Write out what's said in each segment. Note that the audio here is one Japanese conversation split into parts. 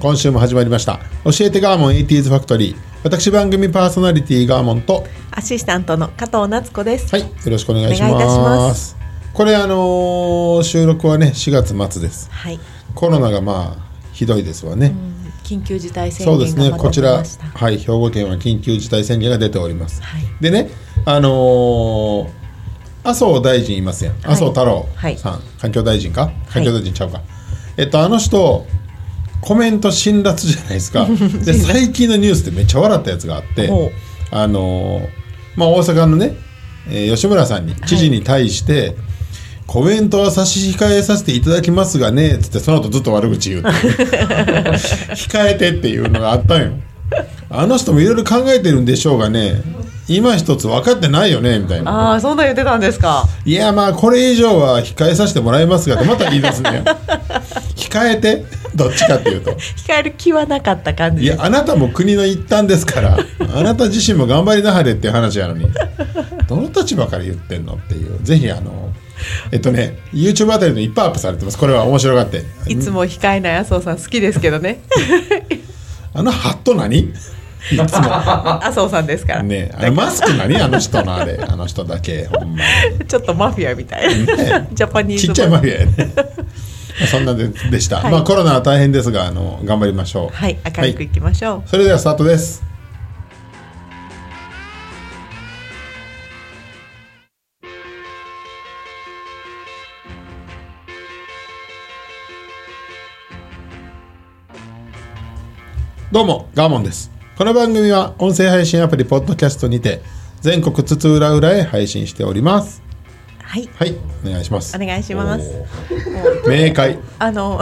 今週も始まりました。教えてガーモン 80s ファクトリー私番組パーソナリティガーモンと。アシスタントの加藤夏子です。はいよろしくお願いします。お願いいたします。これあのー収録はね4月末です。はい。コロナがまあひどいですわね、緊急事態宣そうですね。こちら。はい兵庫県は緊急事態宣言が出ております、はい。でねあのー麻生大臣いますやん。麻生太郎はい。さん、環境大臣か？環境大臣ちゃうか、えっとあの人コメント辛辣じゃないですか。で最近のニュースでめっちゃ笑ったやつがあってほあのーまあ大阪のね、えー吉村さんに知事に対して、コメントは差し控えさせていただきますがねつってその後ずっと悪口言うって 控えてっていうのがあったんよ。あの人もいろいろ考えてるんでしょうがね今一つ分かってないよねみたいな。ああ、そんな言ってたんですか。いやまあこれ以上は控えさせてもらいますがってまた言い出すね 控えてどっちかっていうと 控える気はなかった感じ。いやあなたも国の一端ですから あなた自身も頑張りなはれっていう話やのにどの立場から言ってんのっていうぜひあのえっとね YouTube あたりのいっぱいアップされてますこれは面白がっていつも控えない麻生さん好きですけどね。あのハット何？いつも麻生さんですから。ねあれマスク何？あの人のあれあの人だけほんまにちょっとマフィアみたいな。ねジャパニーズ。ちっちゃいマフィアやねまあ そんなででした、はい。まあコロナは大変ですがあの頑張りましょう。はい、明るくいきましょう。それではスタートです。どうもガーモンです。この番組は音声配信アプリポッドキャストにて全国津々浦々へ配信しておりますはい、はいお願いします。お願いします。明快。あの、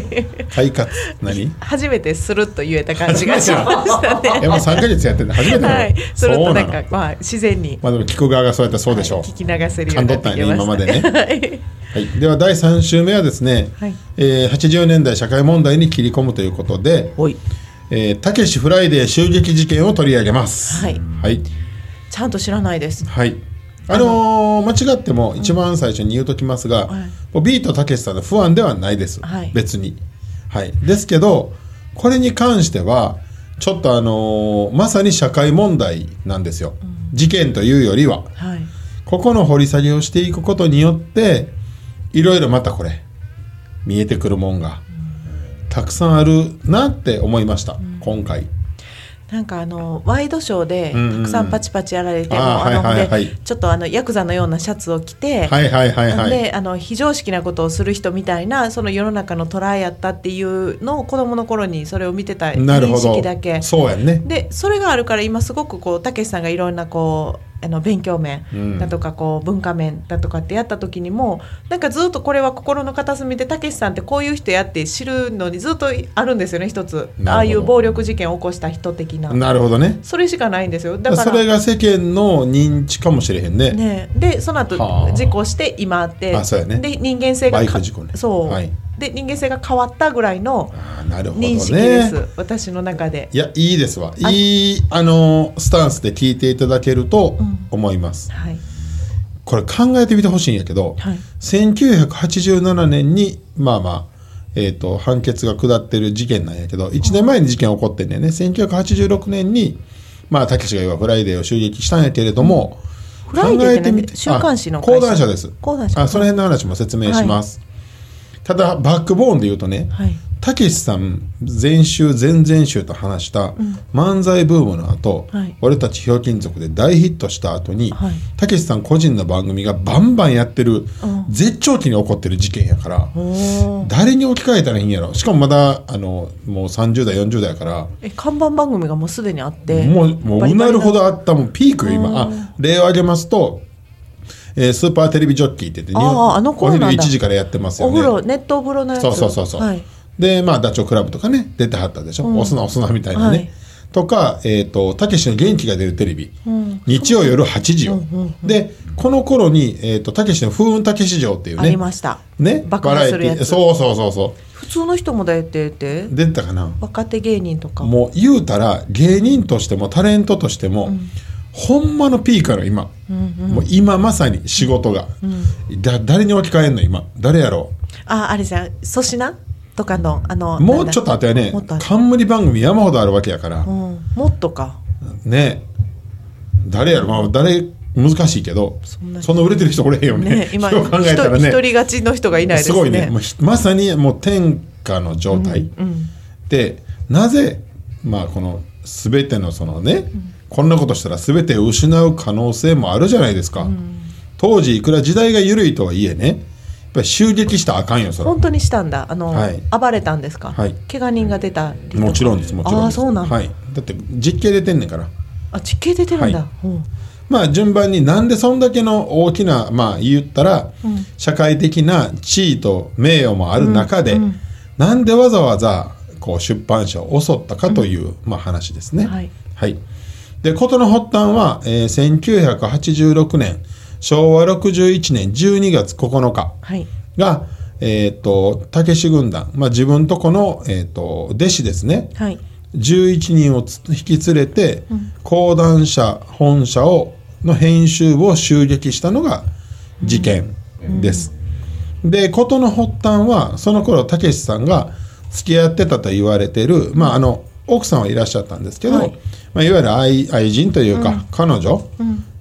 快活。何？初めてスルッと言えた感じがしましたね。えもう3ヶ月やってんの？初めてはい、スルッとなんそうなの、かまあ、自然に。まあでも聞く側がそうやったらそうでしょう、聞き流せるようになってきました。ね今までね。はい。はい、では第3週目はですね、はい。えー80年代社会問題に切り込むということでおい「えーたけしフライデー襲撃事件」を取り上げます。はい。はい、ちゃんと知らないです。はいあのー間違っても一番最初に言うときますが、うビートたけしさんのファンではないです、はい。別に、はい、ですけどこれに関してはちょっとあのーまさに社会問題なんですよ、事件というよりは。はい。ここの掘り下げをしていくことによっていろいろまたこれ見えてくるもんがたくさんあるなって思いました、今回なんかあのワイドショーでたくさんパチパチやられて、あーもうあのはいはいはい。でちょっとあのヤクザのようなシャツを着て、はいはいはいはい。であの非常識なことをする人みたいなその世の中の捉えやったっていうのを子供の頃にそれを見てた認なるほ識だけど。そうやんね。でそれがあるから今すごくこうたけしさんがいろんなこうあの勉強面うん。だとかこう文化面だとかってやった時にもなんかずっとこれは心の片隅でたけしさんってこういう人やって知るのにずっとあるんですよね一つ。ああいう暴力事件を起こした人的ななるほどね。それしかないんですよ。だから。それが世間の認知かもしれへんね。ね、でその後はあ。事故して今あってあそうやね。で人間性がバイかク事故ね。そう、はいで人間性が変わったぐらいの認識です、私の中で。いやいいですわ。いいあのスタンスで聞いていただけると思います、はい。これ考えてみてほしいんやけど、はい。1987年にまあまあ、えー、と判決が下ってる事件なんやけど1年前に事件起こってんね。んね1986年にまあたけしが要はフライデーを襲撃したんやけれども、フライデーって何？週刊誌の講談社です。講談社。あその辺の話も説明します、ただバックボーンで言うとねはい。たけしさん前週前々週と話した漫才ブームの後、はい。俺たちひょうきん族で大ヒットした後にはい。たけしさん個人の番組がバンバンやってる絶頂期に起こってる事件やから誰に置き換えたらいいんやろ。しかもまだあのもう30代40代やからえ看板番組がもうすでにあって。もうもううなるほどあったもん。ピークよ今。あ例を挙げますと、えースーパーテレビジョッキーって言ってあーあのお昼1時からやってますよね。お風呂熱湯風呂のやつ。そうそうそうそう、はい、でまあダチョウ倶楽部とかね出てはったでしょ、うん。押すな押すなみたいなね、はい。とかえっ、とたけしの元気が出るテレビ、日曜夜8時よ、でこの頃にえっ、とたけしの風雲たけし城っていうありねました。ね爆破するやつ。バラエティ。そうそうそうそ普通の人も出てて。う出てたかな。若手芸人とか。もう言うたら芸人としてもタレントとしても、ほんまのピークやろ今、もう今まさに仕事が、だ誰に置き換えんの今？誰やろああれじゃん。粗品？とかのあのうもうちょっと後やね。冠番組山ほどあるわけやから、うん、もっとか。ね。誰やろ？まあ誰難しいけどそんな売れてる人おれへんよね。ね今考えたらね。一人勝ちの人がいないですね。すごいね。もうひまさにもう天下の状態、うん。でなぜまあこの全てのそのね、こんなことしたら全てを失う可能性もあるじゃないですか、当時いくら時代が緩いとはいえねやっぱり襲撃したらあかんよそれ。本当にしたんだ。あの、はい。暴れたんですか、はい。怪我人が出たもちろんですもちろんああそうなんだ、はい、だって実刑出てんねんから。あ実刑出てるんだ、はい。う。んまあ順番になんでそんだけの大きなまあ言ったら、社会的な地位と名誉もある中で、なんでわざわざこう出版社を襲ったかという、まあ話ですね。はい。で事の発端は、えー1986年昭和61年12月9日はい。がえっ、とたけし軍団、まあ、自分とこの、えー、と弟子ですね、はい。11人をつ引き連れて、講談社本社をの編集部を襲撃したのが事件です。で事の発端はその頃たけしさんが付き合ってたと言われてる、まあ、あの奥さんはいらっしゃったんですけど、はい。いまあ、いわゆる愛愛人というか、彼女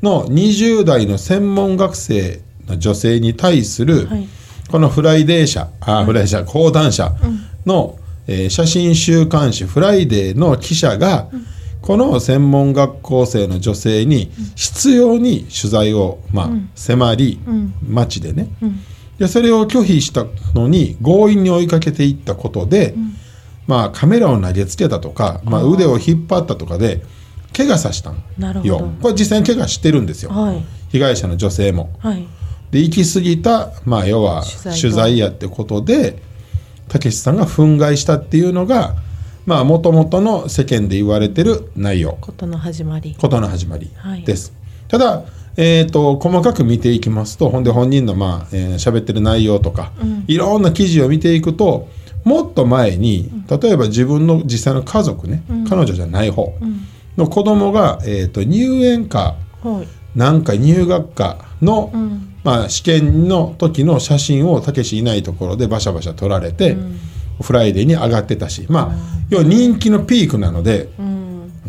の20代の専門学生の女性に対する、はい。このフライデー社あフライデー社講談社の、えー写真週刊誌「フライデー」の記者が、この専門学校生の女性に執拗に取材を、まあ迫り、街でね、でそれを拒否したのに強引に追いかけていったことで、まあ、カメラを投げつけたとか、まあ、腕を引っ張ったとかで怪我させたんなるほど。よこれ実際に怪我してるんですよ、はい。被害者の女性も。はい。で行き過ぎた、まあ、要は取材やってことでたけしさんが憤慨したっていうのがまあもともとの世間で言われてる内容。ことの始まり。ことの始まりはい。です。ただ、えー、と細かく見ていきますとほんで本人のまあ、えー喋ってる内容とか、いろんな記事を見ていくともっと前に例えば自分の実際の家族ね、彼女じゃない方の子供が、えー、と入園かはい。なんか入学かの、ん。まあ、試験の時の写真をたけしいないところでバシャバシャ撮られて、フライデーに上がってたしまあ要は人気のピークなので、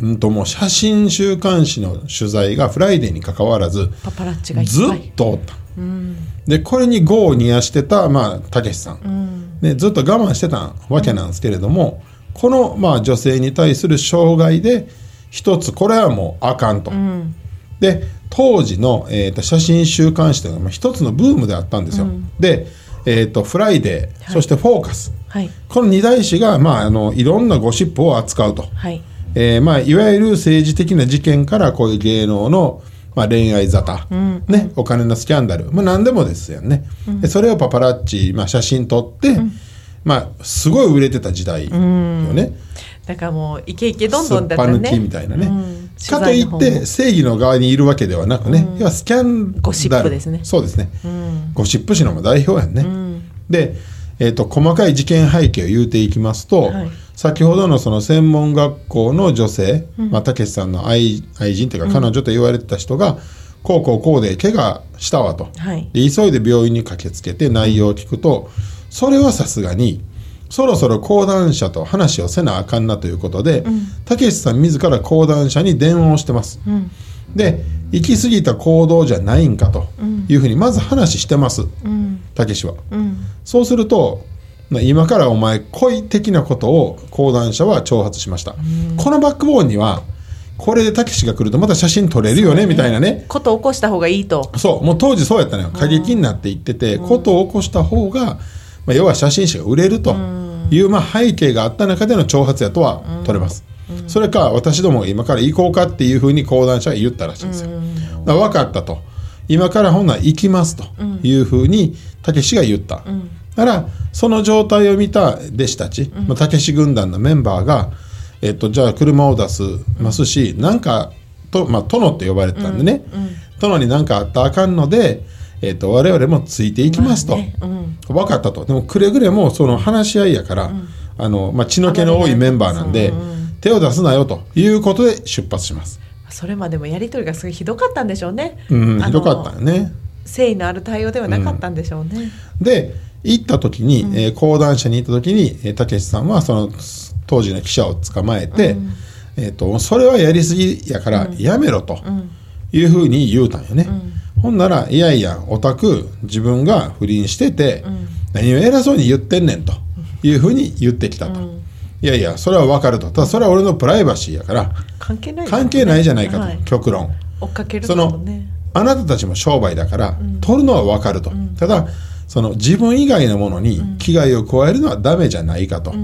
うんうん、ともう写真週刊誌の取材がフライデーに関わらずパパラッチがずっとおった。うん。でこれに業を煮やしてたまあたけしさん、うん。ね、ずっと我慢してたわけなんですけれども、このまあ女性に対する傷害で一つこれはもうあかんと。うん。で当時の、えー、と写真週刊誌というのがまあ一つのブームであったんですよ。で、えーと「フライデー」そして「フォーカス」はい。この二大誌が、まあ、あのいろんなゴシップを扱うと、はいえーまあ、いわゆる政治的な事件からこういう芸能の、まあ、恋愛沙汰、ね、お金のスキャンダル、まあ、何でもですよね、でそれをパパラッチ、まあ、写真撮って、まあ、すごい売れてた時代よね。だからもうイケイケどんどんだったね。抜きみたいなね、うん。かといって正義の側にいるわけではなくね、要はスキャンダル。ゴシップですね。そうですね、ん。ゴシップ誌のも代表やんね、で、えー、と細かい事件背景を言うていきますと、はい。先ほどのその専門学校の女性、まあ、たけしさんの愛愛人というか彼女と言われてた人が、こうこうこうで怪我したわと、はい。で急いで病院に駆けつけて内容を聞くとそれはさすがにそろそろ講談社と話をせなあかんなということでたけしさん自ら講談社に電話をしてます。うんで行き過ぎた行動じゃないんかというふうにまず話してますうん。たけしは。うん。そうするとまあ今からお前恋的なことを講談社は挑発しました、このバックボーンにはこれでたけしが来るとまた写真撮れるよねみたいなね。ことを起こした方がいいと。そう。もう当時そうやったのよ。過激になっていってて、ことを起こした方が、まあ、要は写真誌が売れるという、まあ、背景があった中での挑発やとは取れます、それか私ども今から行こうかっていうふうに講談社が言ったらしいんですよ、だから分かったと。今からほんなら行きますというふうにたけしが言った、だからその状態を見た弟子たちまあたけし軍団のメンバーが、えっと、じゃあ車を出すますし、なんかと、まあ、殿って呼ばれてたんでね、殿に何かあったらあかんので、えっと、我々もついていきますと、分かったと。でもくれぐれもその話し合いやから、あのまあ、血の気の多いメンバーなんで、手を出すなよということで出発します。それまでもやり取りがすごいひどかったんでしょうね、うん、ひどかったよね。誠意のある対応ではなかったんでしょうね、で行った時に、えー講談社に行った時にえーたけしさんはその当時の記者を捕まえて、えー、とそれはやりすぎやからやめろというふうに言うたんよね。ほんなら「いやいやお宅自分が不倫してて、何を偉そうに言ってんねん」というふうに言ってきたと。いやいやそれは分かると。ただそれは俺のプライバシーやから。関係ない。関係ないじゃないかと、はい。極論。追っかけるそののもね。あなたたちも商売だから、取るのは分かると、ただその自分以外のものに危害を加えるのはダメじゃないかと。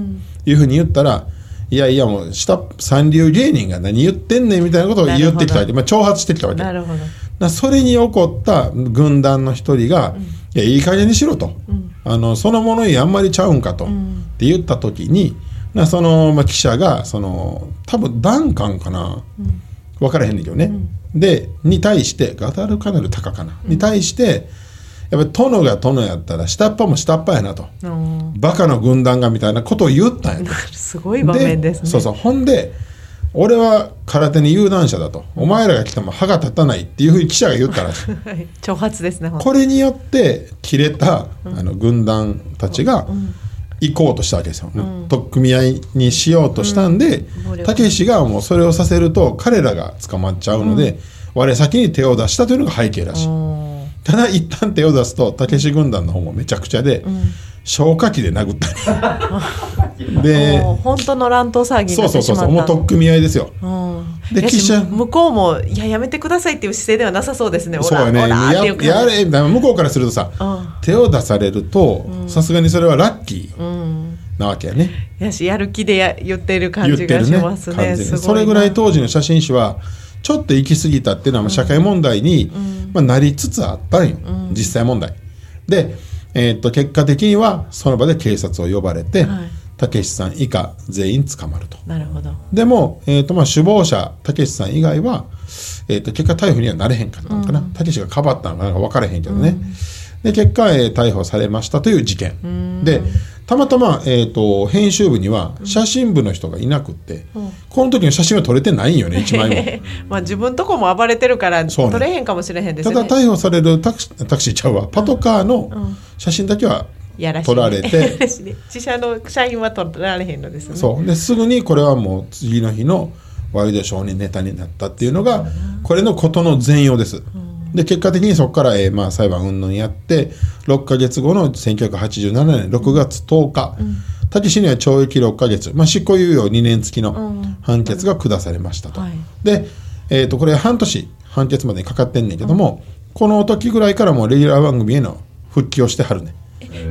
いうふうに言ったら、いやいやもう下三流芸人が何言ってんねんみたいなことを言ってきたわけ、まあ、挑発してきたわけ。なるほど。らそれに起こった軍団の一人が、いやいい加減にしろと、あのその物言いあんまりちゃうんかと、って言った時になその、まあ、記者がその多分ダンカンかな、分からへんねんけどね、でに対してガダルカナルタカかな、に対してやっぱり殿が殿やったら下っ端も下っ端やなと。うんバカの軍団がみたいなことを言ったんやすごい場面ですね。そうそう。ほんで俺は空手に有段者だと、お前らが来ても歯が立たないっていうふうに記者が言ったら 挑発ですねこれによって切れた、あの軍団たちが行こうとしたわけですよ、取っ組み合いにしようとしたんでたけしがもうそれをさせると彼らが捕まっちゃうので、我先に手を出したというのが背景らしい、うん。ただ一旦手を出すとたけし軍団の方もめちゃくちゃで、消火器で殴った。り でもう本当の乱闘騒ぎにそうそうそうなってしまった。そうもう取っ組み合いですよで記者向こうもいややめてくださいっていう姿勢ではなさそうですね。そうやね。ややれ向こうからするとさ、うん。手を出されるとさすがにそれはラッキーうん。なわけやね、やしやる気でや言ってる感じがしますね。完全にすごいな。それぐらい当時の写真誌はちょっと行き過ぎたっていうのはまあ社会問題に、まあ、なりつつあったんよ、実際問題。で、えーっと結果的にはその場で警察を呼ばれてはいたけしさん以下全員捕まると。なるほど。でも、えーとまあ、首謀者たけしさん以外は、えー、と結果逮捕にはなれへんかったのかな。たけしがかばったのかなんか分からへんけどね、で結果、えー逮捕されましたという事件。でたまたま、えー、と編集部には写真部の人がいなくって、この時の写真は撮れてないんよね 一枚も。まあ自分とこも暴れてるからそうね。取れへんかもしれへんですたよね。だ逮捕されるタクシータクシーちゃうわ。パトカーの写真だけはやらしい。撮られて。自社の社員は取られへんのですね。そう。ですぐにこれはもう次の日のワイドショーにネタになったっていうのがこれのことの全容です。で結果的にそこから、えーまあ、裁判云々やって6か月後の1987年6月10日たけしには懲役6か月、まあ、執行猶予2年付きの判決が下されましたと。はい。で、えー、とこれ半年判決までにかかってんねんけども、この時ぐらいからもうレギュラー番組への復帰をしてはるね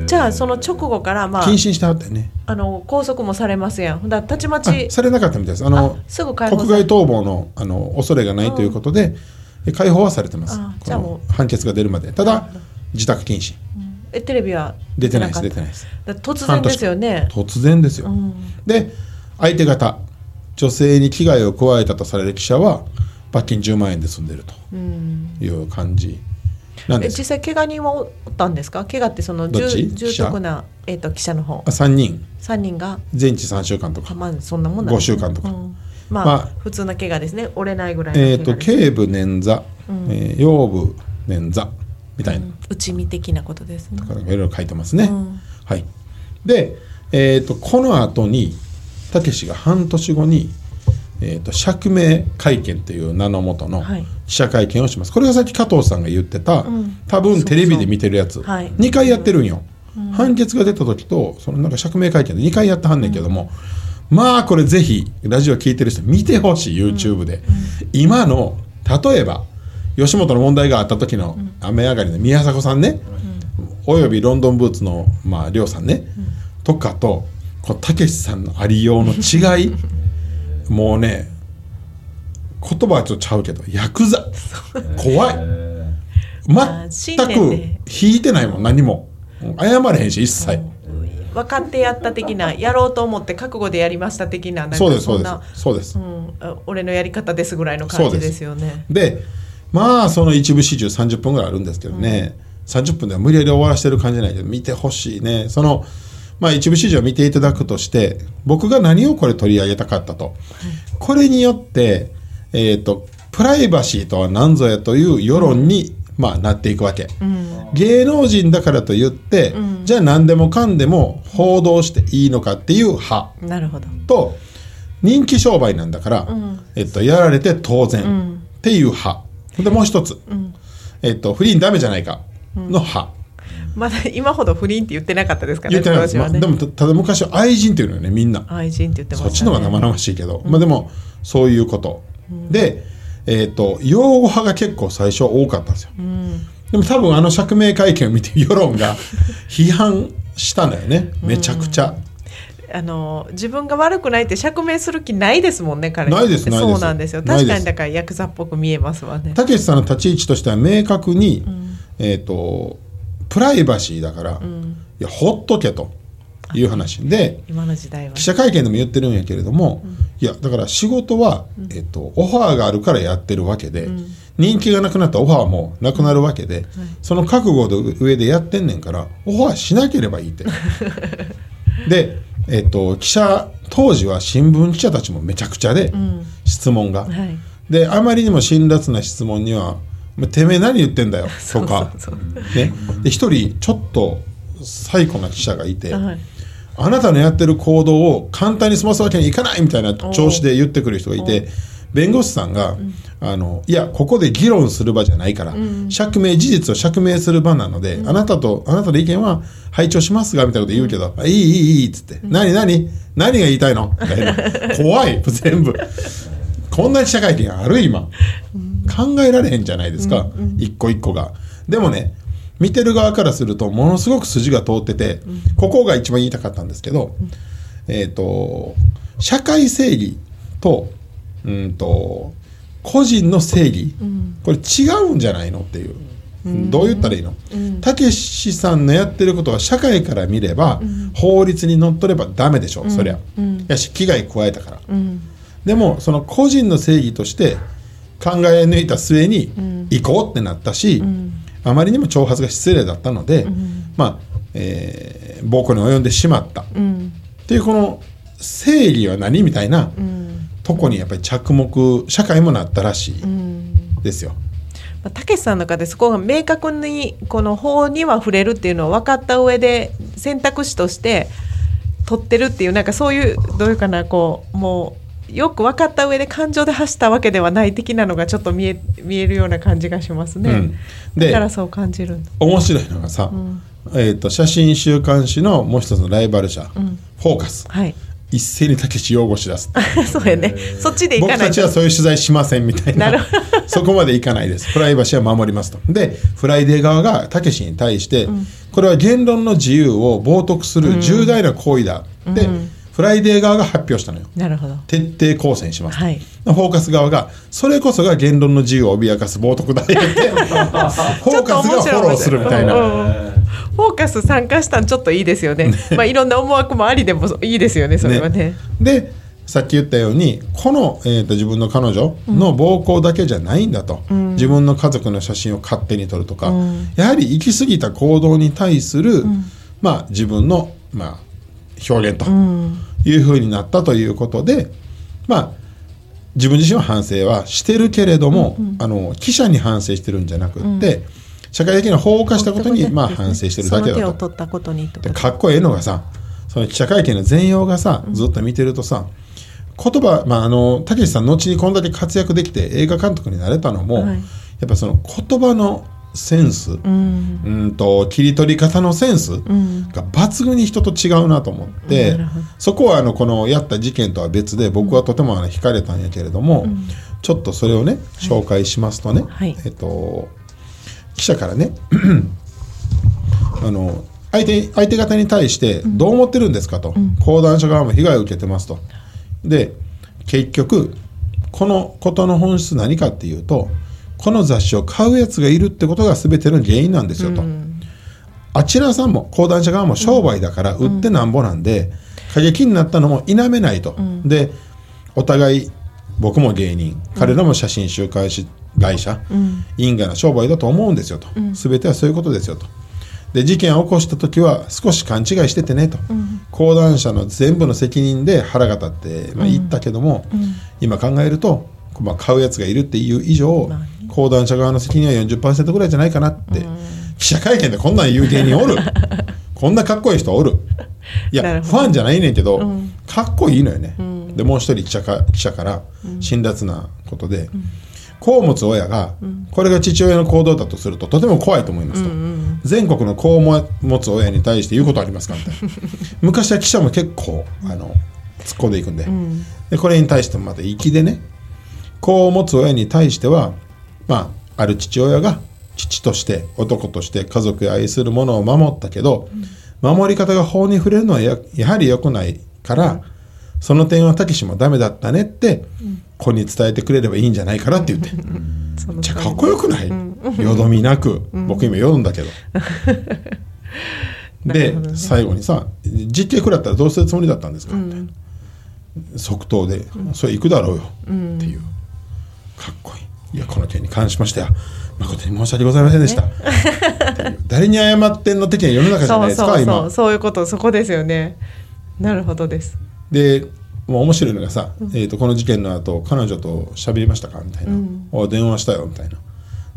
じゃあその直後からまあ謹慎してはったよね。あの拘束もされますやん。だらたちまあちされなかったみたいです。あのあすぐ国外逃亡のあの恐れがないということで、え解放はされてます。じゃあもの判決が出るまで。ただ自宅謹慎えテレビは出てないです。出てないです。突然ですよね。突然ですよ。で相手方女性に危害を加えたとされる記者は罰金10万円で済んでるという感じ。実際怪我人はおったんですか？怪我ってその重重篤な、えー、と記者の方。あ3人。3人が？全治3週間とか。あまあそんなもんなん5ですね。週間とか。うん。まあ、まあ普通な怪我ですね。折れないぐらいのえっ、と怪我です頸部捻挫、えー腰部捻挫。みたいな。内身的なことですね。とかいろいろ書いてますね。うん。はい、で、えー、とこの後にたけしが半年後に、えー、と釈明会見という名のもとのはい。記者会見をします。これがさっき加藤さんが言ってた、ん。多分テレビで見てるやつ、はい2回やってるんよ。判決が出た時とそのなんか釈明会見で2回やってはんねんけども、まあこれぜひラジオ聞いてる人見てほしい YouTube で、今の例えば吉本の問題があった時の雨上がりの宮迫さんね、およびロンドンブーツのまあ亮さんね、とかとこうたけしさんのありようの違い もうね言葉はちょっとちゃうけどヤクザ。怖い。全く引いてないもん何も。謝れへんし一切。分かってやった的なやろうと思って覚悟でやりました的なそうですそうんでなす。そうです。うん、あ俺のやり方ですぐらいの感じですよね。でまあその一部始終30分ぐらいあるんですけどね、30分では無理やり終わらせてる感じじゃないけど見てほしいね。そのまあ一部始終を見ていただくとして僕が何をこれ取り上げたかったと、これによってえっ、とプライバシーとは何ぞやという世論に、まあ、なっていくわけ、芸能人だからと言って、じゃあ何でもかんでも報道していいのかっていう派なるほど。と人気商売なんだから、えっと、やられて当然っていう派。でもう一つ、えっと、不倫ダメじゃないかの派、まだ今ほど不倫って言ってなかったですからね。言ってないです、ま。でもたただ昔は愛人っていうのよねみんな、愛人って言ってました、ね。そっちの方が生々しいけど、まあでもそういうこと、で、えっと擁護派が結構最初多かったんですよ、でも多分あの釈明会見を見て世論が 批判したのよね。めちゃくちゃ。あの自分が悪くないって釈明する気ないですもんね彼ないですないです。そうなんですよ。確かにだからヤクザっぽく見えますわね。たけしさんの立ち位置としては明確に、えっ、とプライバシーだから、いやほっとけという話。で今の時代は記者会見でも言ってるんやけれども、いやだから仕事は、えっとオファーがあるからやってるわけで、人気がなくなったらオファーもなくなるわけで、その覚悟の上でやってんねんからオファーしなければいいって。で、えっと記者当時は新聞記者たちもめちゃくちゃで、質問が。はい。であまりにも辛辣な質問には「お前てめえ何言ってんだよ」とか。ね。で一人ちょっと最古な記者がいて、はい。あなたのやってる行動を簡単に済ますわけにいかないみたいな調子で言ってくる人がいて弁護士さんが、あのいやここで議論する場じゃないから、釈明事実を釈明する場なので、あなたとあなたの意見は拝聴しますがみたいなこと言うけど「あいいいいいい」っつって「何何？何が言いたいの?」みたいな。怖い全部。こんな記者会見ある？今考えられへんじゃないですか、一個一個が。でもね見てる側からするとものすごく筋が通ってて、ここが一番言いたかったんですけど、えっ、と社会正義とうんと個人の正義、これ違うんじゃないのっていう、どう言ったらいいの？たけしさんのやってることは社会から見れば、法律にのっとればダメでしょ、そりゃ、やし危害加えたから、でもその個人の正義として考え抜いた末に行こうってなったし、あまりにも挑発が失礼だったので、まあ、えー暴行に及んでしまった、っていうこの正義は何みたいなとこにやっぱり着目社会もなったらしいですよ。まあたけしさんの中でそこが明確にこの法には触れるっていうのを分かった上で選択肢として取ってるっていうなんかそういうどういうかなこうもうよく分かった上で感情で発したわけではない的なのがちょっと見え見えるような感じがしますね。うん。でだからそう感じる。面白いのがさ、えー、と写真週刊誌のもう一つのライバル社、フォーカス。はい。一斉にたけし擁護しだす。そうやね。そっちで行かないと。僕たちは。そういう取材しませんみたいな。そこまでいかないです。プライバシーは守りますと。でフライデー側がたけしに対して、これは言論の自由を冒涜する重大な行為だ。って、フライデー側が発表したのよ。なるほど。徹底抗戦します。と、はい。フォーカス側がそれこそが言論の自由を脅かす冒涜だよって。フォーカスがフォローするみたいな、うんうん。フォーカス参加したんちょっといいですよね。まあいろんな思惑もありでもいいですよね。それはね。でさっき言ったようにこの、えー、と自分の彼女の暴行だけじゃないんだと、自分の家族の写真を勝手に撮るとか、やはり行き過ぎた行動に対する、まあ、自分の、まあ、表現というふうになったということで、まあ自分自身は反省はしてるけれども、あの記者に反省してるんじゃなくって、社会的な法を犯したことに、まあ、反省してるだけだと。取ったことにと。でかっこええのがさその記者会見の全容がさずっと見てるとさ言葉まああのたけしさん後にこんだけ活躍できて映画監督になれたのも、はい。やっぱその言葉のセンス、うん。うんと切り取り方のセンスうん。が抜群に人と違うなと思って、なるほど。そこはあのこのやった事件とは別で僕はとてもあの惹かれたんやけれども、ちょっとそれをね紹介しますとね、はい。えっと記者からねあの相手相手方に対してどう思ってるんですかと、講談社側も被害を受けてますと。で結局このことの本質何かっていうとこの雑誌を買うやつがいるってことが全ての原因なんですよと、あちらさんも講談社側も商売だから売ってなんぼなんで、過激になったのも否めないと、でお互い僕も芸人彼らも写真集会し会社、因果な商売だと思うんですよと、全てはそういうことですよと。で事件を起こした時は少し勘違いしててねと、講談社の全部の責任で腹が立って、まあ、言ったけども、今考えると、まあ、買うやつがいるっていう以上、まあね講談社側の責任は40%ぐらいじゃないかなって、記者会見でこんなん言う芸人おる。こんなかっこいい人おる。いやファンじゃないねんけど、かっこいいのよね、でもう一人記者か記者から辛辣なことで、子を持つ親が、これが父親の行動だとするととても怖いと思いますと、全国の子をも持つ親に対して言うことありますかみたいな。昔は記者も結構あの突っ込んでいくんで,、でこれに対してもまた粋でね子を持つ親に対してはまあある父親が父として男として家族や愛するものを守ったけど、守り方が法に触れるのはややはり良くないから、その点はたけしもダメだったねって、子に伝えてくれればいいんじゃないかなって言って、じゃあかっこよくない、よどみなく、僕今よどんだけど。で、最後にさ実刑食らったらどうするつもりだったんですか、みたいな即答で、それ行くだろうよ、っていう。かっこいいいやこの件に関しましては誠に申し訳ございませんでした、っていう誰に謝ってんの的な世の中じゃないですかそうそうそ今。うそういうことそこですよね。なるほどです。でもう面白いのがさ、えー、とこの事件の後彼女と喋りましたかみたいな、お電話したよみたいな。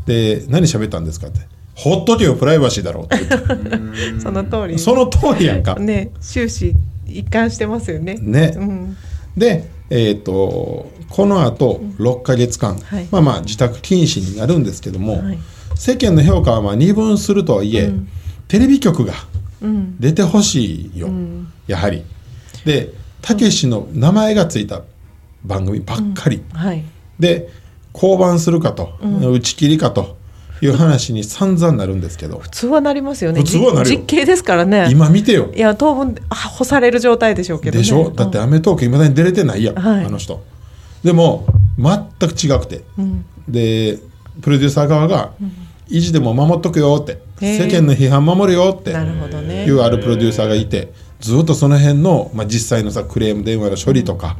で何喋ったんですかって。ほっとけよプライバシーだろう その通り。その通りやんか。ね終始一貫してますよね。ね、うんで、えー、とこのあと6ヶ月間、はい。まあまあ自宅禁止になるんですけども、はい。世間の評価はまあ二分するとはいえ、テレビ局がうん。出てほしいよ、ん。やはり。でたけしの名前がついた番組ばっかり、はい。で降板するかと、打ち切りかという話に散々なるんですけど。普通はなりますよね。普通はなるよ。実刑ですからね。今見てよ。いや当分あ干される状態でしょうけどね。でしょ？だって『アメトーーク』いまだに出れてないやん、はい。あの人。でも全く違くて、ん。でプロデューサー側が「意地でも守っとくよ」って「へー世間の批判守るよ」って。なるほどね。いうあるプロデューサーがいてずっとその辺の、まあ、実際のさクレーム電話の処理とか、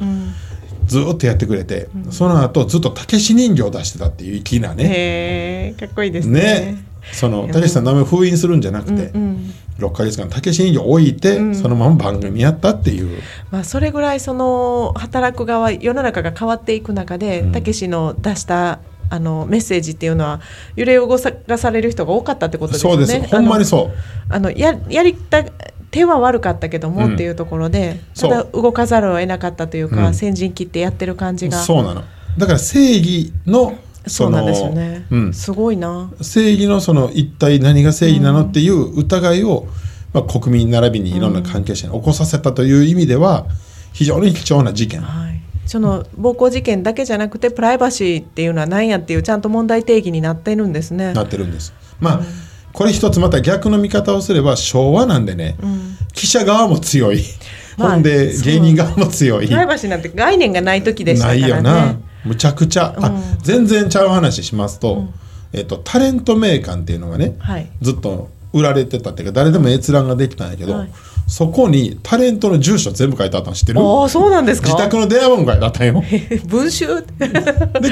ずっとやってくれて、その後ずっとたけし人形を出してたっていう粋なね。かっこいいですね。ね。そのたけしさんの名前を封印するんじゃなくて、うん6ヶ月間たけし人形置いて、そのまま番組やったっていう。まあ、それぐらいその働く側世の中が変わっていく中でたけしの出したあのメッセージっていうのは揺れ動かされる人が多かったってことですよね。そうです。ほんまにそう。あのややりた手は悪かったけどもっていうところで、ただ動かざるを得なかったというか、うん。先陣切ってやってる感じが。そうなの。だから正義のそうなんですよね、うん、すごいな。正義のその一体何が正義なのっていう疑いを、まあ、国民並びにいろんな関係者に起こさせたという意味では非常に貴重な事件。はい、その暴行事件だけじゃなくてプライバシーっていうのは何やっていうちゃんと問題定義になってるんですね。なってるんです。まあ、これ一つまた逆の見方をすれば昭和なんでね、記者側も強い、まあほんで芸人側も強い。プライバシーなんて概念がない時でしたからね。ないよな。むちゃくちゃ、あうん。全然ちゃう話しますと、えっと、タレント名鑑っていうのがね、はい。ずっと売られてたっていうか誰でも閲覧ができたんやけど、はい。そこにタレントの住所全部書いてあったの知ってる？ああそうなんですか？自宅の電話番号書いてあったんよ。文集。で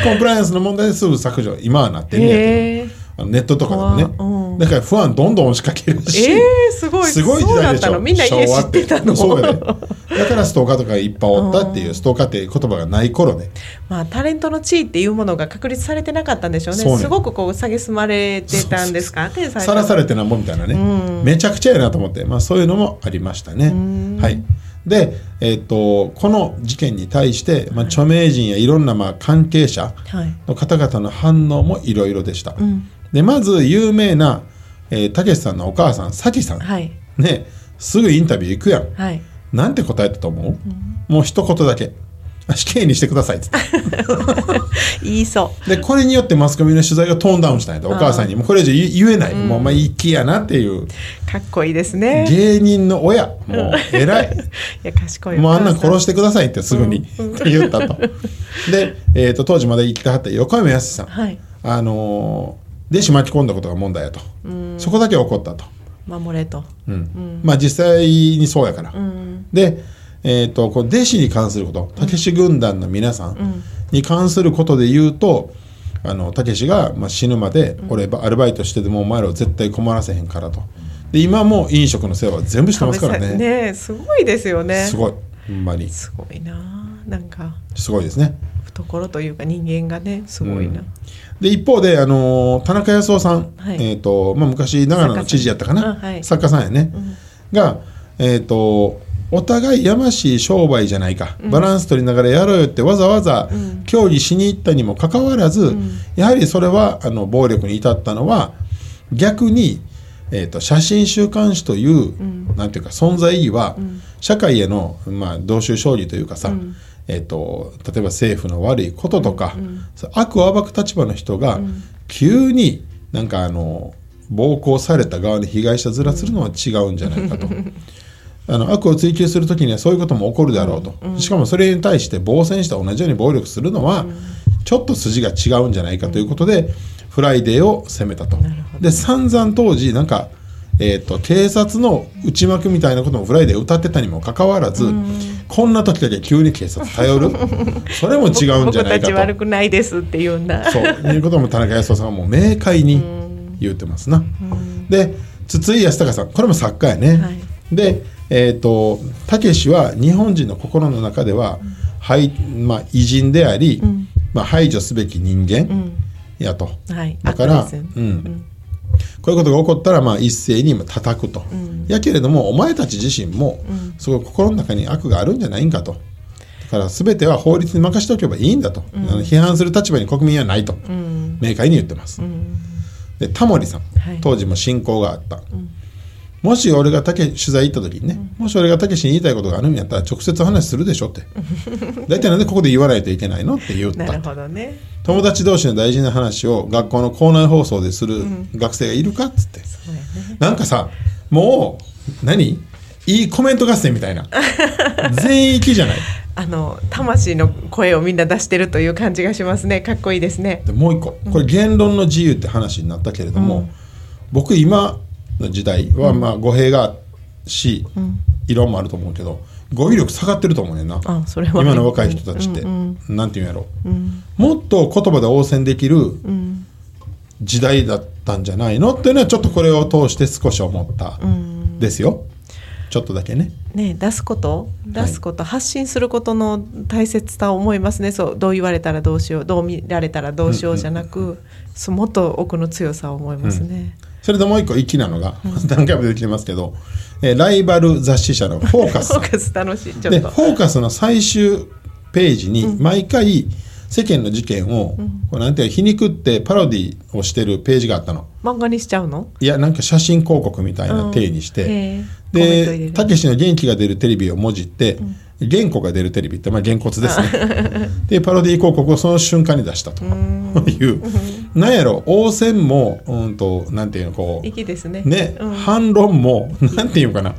コンプライアンスの問題ですぐ削除。今はなってるんやけ。どネットとかでもね、怖うんだから不安どんどん押しかけるし、えー、すごい。すごい時代でしょそうだったの？みんな家知ってたの？だからストーカーとかいっぱいおったっていうストーカーっていう言葉がない頃ねまあタレントの地位っていうものが確立されてなかったんでしょうね。ねすごくこう蔑まれてたんですか？さらされてなんぼみたいなね、うんめちゃくちゃやなと思って、まあ、そういうのもありましたね。はい、で、えっとこの事件に対して、まあ、著名人やいろんなまあ関係者はい。の方々の反応もいろいろでした。うん。でまず有名なえーたけしさんのお母さんさきさん、はい。ねすぐインタビュー行くやん。はい。なんて答えたと思う、もう一言だけ。あ死刑にしてくださいっつって。言いそでこれによってマスコミの取材がトーンダウンしたんやとお母さんにもうこれ以上言言えない、もうまあ粋やなっていう。うかっこいいですね。芸人の親。もう偉い。いや賢いもうあんなん殺ししてくださいってすぐに、って言ったと。で、えー、と当時まで生きてはった横山やすしさん、はい。あのー、弟子巻き込んだことが問題やと、そこだけ起こったと、守れと。うん。まあ実際にそうやから、うん。で、えー、とこう弟子に関すること。たけし軍団の皆さんに関することで言うとあのたけしが、まあ、死ぬまで俺アルバイトしてでもお前らを絶対困らせへんからと。で今も飲食の世話全部してますからね。ねすごいですよね。すごい。ほんまに。すごいな。なんか。すごいですね。懐というか人間がねすごいな、で一方で、あのー田中康夫さん、はい。えーとまあ、昔長野の知事やったかな？作家さんうんはい。作家さんやね、が、えー、とお互いやましい商売じゃないか、バランス取りながらやろうよってわざわざ協議しに行ったにもかかわらず、やはりそれはあの暴力に至ったのは逆に、えー、と写真週刊誌という、なんていうか存在意義は、社会への、まあ、同州勝利というかさ、えー、と例えば政府の悪いこととか、そう悪を暴く立場の人が、急になんかあの暴行された側に被害者面するのは違うんじゃないかと。あの悪を追求するときにはそういうことも起こるであろうと、しかもそれに対して応戦して同じように暴力するのは、ちょっと筋が違うんじゃないかということで、フライデーを責めたと。で散々当時なんか、えー、と警察の内幕みたいなこともフライデー歌ってたにもかかわらず、こんな時だけ急に警察頼る？それも違うんじゃないかと。悪くないですっていうんだ。そう。いうことも田中康夫さんはもう明快に言ってますな。で筒井康隆さんこれも作家やね。はい。でえっ、とたけしは日本人の心の中では、はいまあ、偉人であり、まあ、排除すべき人間やと。はい。だから、悪ですうんこういうことが起こったら、まあ、一斉に叩くと、やけれどもお前たち自身も、すごい心の中に悪があるんじゃないんかと。だから全ては法律に任せておけばいいんだと、あの批判する立場に国民はないと、明快に言ってます、でタモリさん、はい。当時も親交があった、もし俺がたけ取材行った時にね、もし俺がたけしに言いたいことがあるんやったら直接話するでしょって。大体なんでここで言わないといけないのって言った。なるほどね友達同士の大事な話を学校の校内放送でする学生がいるかっつって、そうやね。なんかさもう何？いいコメント合戦みたいな。全域じゃない？あの魂の声をみんな出してるという感じがしますね。かっこいいですね。でもう一個。これ言論の自由って話になったけれども、僕今の時代はまあ語弊があるし、異論もあると思うけど語彙力下がってると思うねんな。あそれは今の若い人たちって、なんていうんやろ、もっと言葉で応戦できる時代だったんじゃないのっていうのはちょっとこれを通して少し思った。ですよ、ちょっとだけね。ね出すこと？出すこと、発信することの大切さを思いますね。そうどう言われたらどうしよう。どう見られたらどうしようじゃなく、そうもっと奥の強さを思いますね、それでもう一個粋なのが、何回も出てきてますけど、えーライバル雑誌社のフォーカス。フォーカス楽しいでフォーカスの最終ページに毎回世間の事件を、こうなんていうの皮肉ってパロディをしてるページがあったの。漫画にしちゃうの？いやなんか写真広告みたいな体にして、うんでたけしの元気が出るテレビをもじって、原稿が出るテレビって、まあ、原骨ですね。でパロディ広告をその瞬間に出したと。いう。なんやろ応戦もうんとなんていうのこう粋ですね。ね、うん。反論もなんていうかな。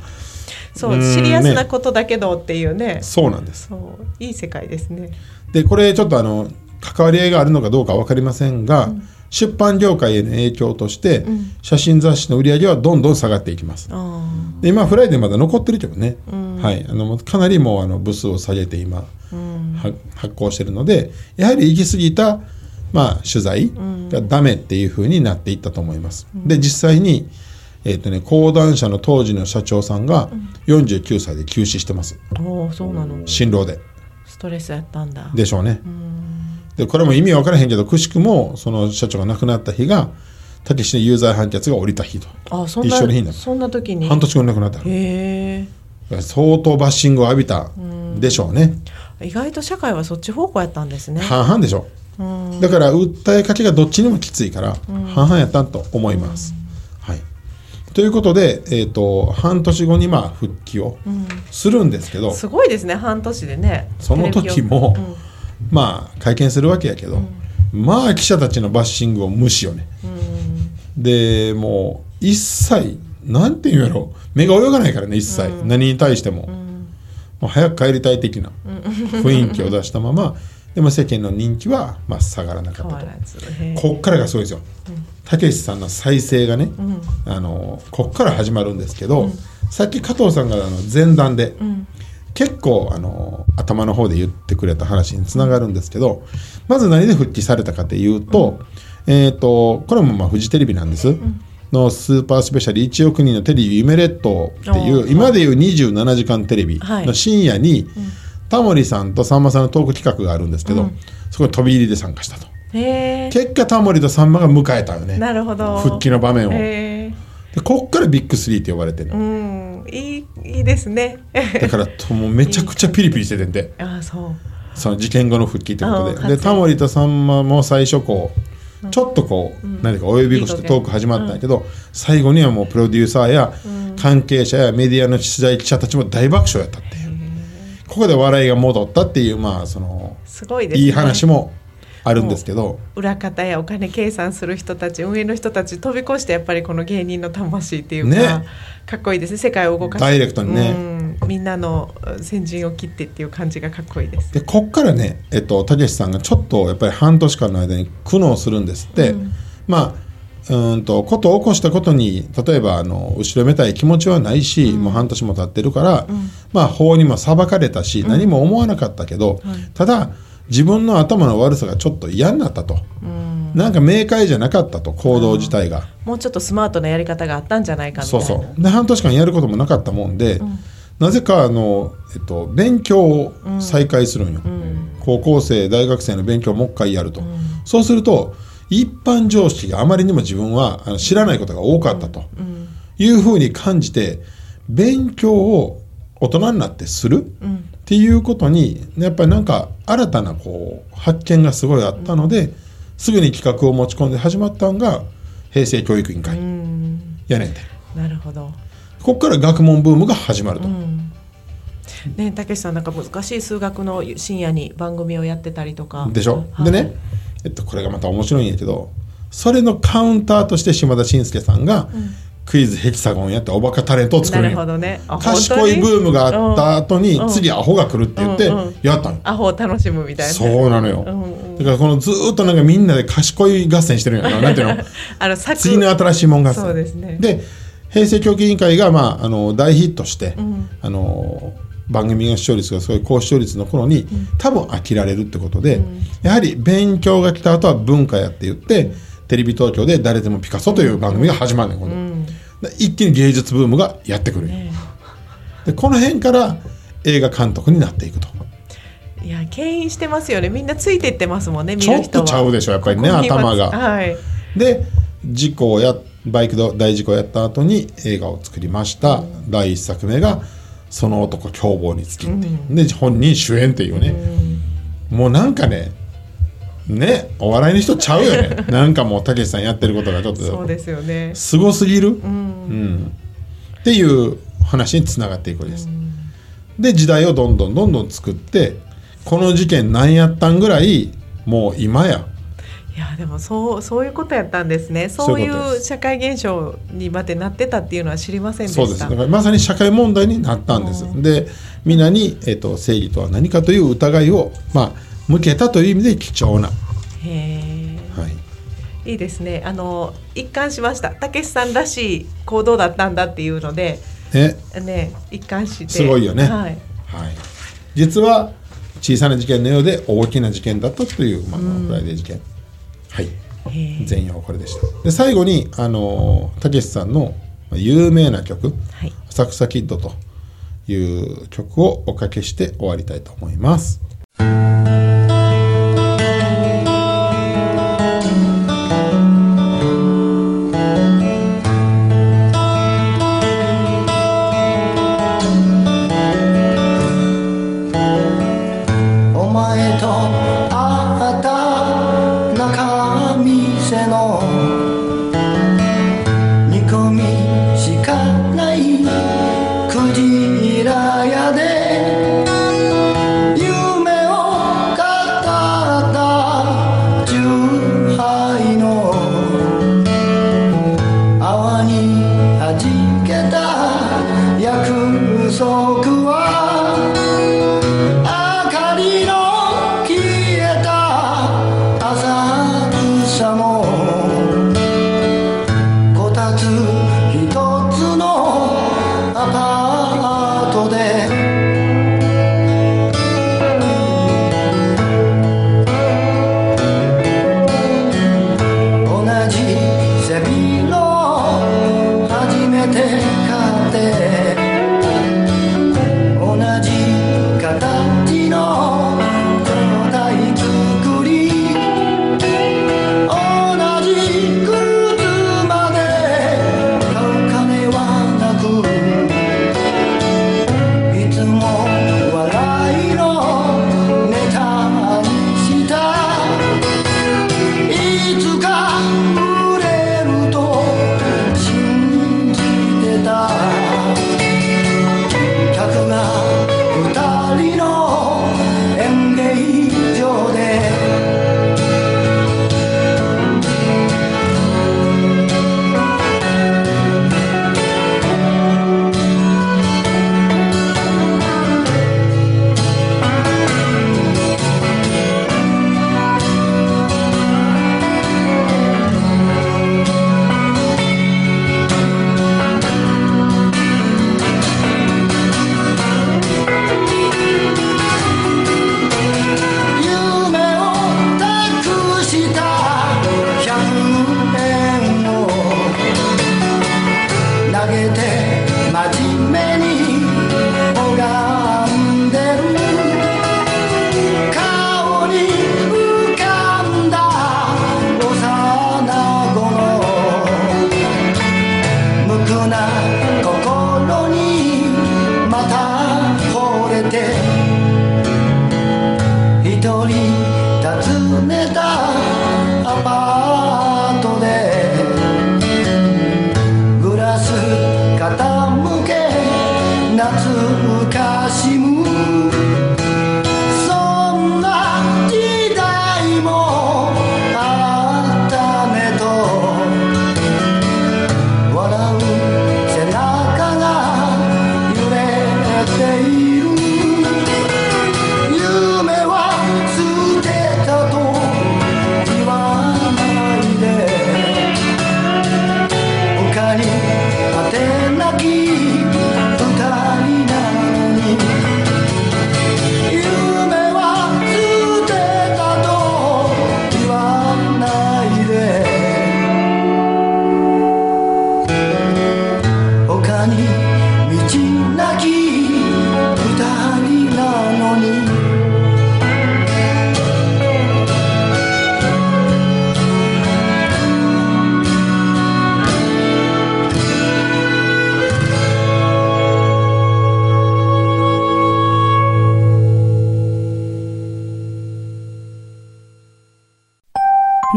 そううんシリアスなことだけどっていうね。そうなんです。いい世界ですね。でこれちょっとあの関わり合いがあるのかどうか分かりませんが、出版業界への影響として、写真雑誌の売り上げはどんどん下がっていきます。あで今フライデーまだ残ってるけどね、はい、あのかなりもうあの部数を下げて今、は発行してるのでやはり行き過ぎた、まあ、取材がダメっていうふうになっていったと思います。で実際にえっとね、講談社の当時の社長さんが49歳で急死してます。あおーそうなの。心労で。ストレスやったんだ。でしょうねでこれも意味わからへんけどくしくもその社長が亡くなった日がたけしの有罪判決が下りた日と。あそんな一緒の日になる。そんな時に？半年後に亡くなったへえ。相当バッシングを浴びたでしょうね。意外と社会はそっち方向やったんですね。半々でしょう。ん。だから訴えかけがどっちにもきついから半々やったんと思います。はい、ということで、えー、と半年後にまあ復帰をするんですけど、すごいですね半年でね。その時もまあ会見するわけやけど、まあ記者たちのバッシングを無視よね。でもう一切なんていうんやろ。目が泳がないからね一切、何に対しても,、もう早く帰りたい的な雰囲気を出したままでも世間の人気はまあ下がらなかったと。こっからがすごいですよ。たけしさんの再生がね、あのこっから始まるんですけど、さっき加藤さんがあの前段で、結構あの頭の方で言ってくれた話につながるんですけどまず何で復帰されたかというと,、えー、とこれもまあフジテレビなんです、のスーパースペシャル1億人のテレビ夢列島っていう今でいう27時間テレビの深夜に、タモリさんとさんまさんのトーク企画があるんですけど、そこに飛び入りで参加したと。へ結果タモリとさんまが迎えたよね。えなるほど。復帰の場面を。へでこっからビッグスリーって呼ばれてるえうんいいいいですね。だからともうめちゃくちゃピリピリしててんでああそう。その事件後の復帰ってことで。でタモリとさんまも最初こうちょっとこう、何かお呼び越してトーク始まったんやけど、最後にはもうプロデューサーや関係者やメディアの取材記者たちも大爆笑やったっていう。ここで笑いが戻ったっていうまあそのすごいですね。いい話もあるんですけど。裏方やお金計算する人たち運営の人たち飛び越してやっぱりこの芸人の魂っていうか、ね。かっこいいですね。世界を動かす。ダイレクトにね。うん。みんなの先陣を切ってっていう感じがかっこいいです。でこっからねえっとたけしさんがちょっとやっぱり半年間の間に苦悩するんですって、まあうーんとことを起こしたことに例えばあの後ろめたい気持ちはないし、もう半年も経ってるから、まあ法にも裁かれたし、何も思わなかったけど、ただ自分の頭の悪さがちょっと嫌になったと、なんか明快じゃなかったと行動自体が。もうちょっとスマートなやり方があったんじゃないかみたいな。そうそう。で半年間やることもなかったもんで、なぜかあの、えっと、勉強を再開するんよ、高校生大学生の勉強をもう一回やると、そうすると一般常識があまりにも自分は知らないことが多かったと。いうふうに感じて勉強を大人になってする、っていうことにやっぱりなんか新たなこう発見がすごいあったので、すぐに企画を持ち込んで始まったのが平成教育委員会。やねんて。なるほど。ここから学問ブームが始まると。ねたけしさんなんか難しい数学の深夜に番組をやってたりとか。でしょ、はい。でね、えっと、これがまた面白いんやけどそれのカウンターとして島田紳介さんが、クイズヘキサゴンやっておバカタレントを作なるんや。るほどね。あ賢いブームがあった後に、うん。次アホが来るって言ってうんうん。やったの、アホを楽しむみたいな。そうなのよ、んだからこのずーっとなんかみんなで賢い合戦してるんやな なんていうの？あの作次の新しいもん合戦。そうですね。で平成教育委員会が、まあ、あの大ヒットして、あの番組の視聴率がすごい高視聴率の頃に、多分飽きられるってことで、やはり勉強が来た後は文化やって言ってテレビ東京で「誰でもピカソ」という番組が始まるねん今度、で一気に芸術ブームがやってくる、でこの辺から映画監督になっていくと。いや牽引してますよね。みんなついていってますもんね見ちょっとちゃうでしょやっぱりね頭が。はい。で事故をやバイクの大事故をやった後に映画を作りました、第一作目が「その男凶暴につき」っていう。で本人主演っていうね、もうなんかねねお笑いの人ちゃうよね。なんかもうたけしさんやってることがちょっと。そうですよね。すごすぎる、うん。っていう話につながっていくわけです、で時代をどんどんどんどん作ってこの事件何やったんぐらいもう今や。いやでもそうそういうことやったんですね。そういそう社会現象にまでなってたっていうのは知りませんでそうです。しただからまさに社会問題になったんです、でみんなに、えっと正義とは何かという疑いを、まあ、向けたという意味で貴重な、はい、いいですね。あの一貫しました。たけしさんらしい行動だったんだっていうのでえ？ね一貫して。すごいよね。はい。はい、実は小さな事件のようで大きな事件だったという、まあ、フライデー事件、はい。へえ全容はこれでした。で最後にあのたけしさんのまあ有名な曲はい「浅草キッド」という曲をおかけして終わりたいと思います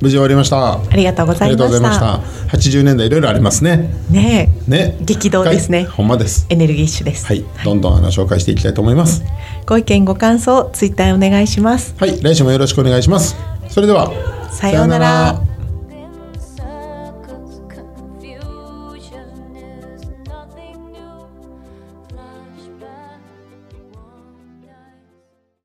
無事終わりました。ありがとうございました。た。80年代いろいろありますね。ね。ね。激動ですね。はいほんまです。えエネルギッシュです。はい。どんどんあの紹介していきたいと思います。ご意見ご感想ツイッターお願いします。はい。来週もよろしくお願いします。それではさようなら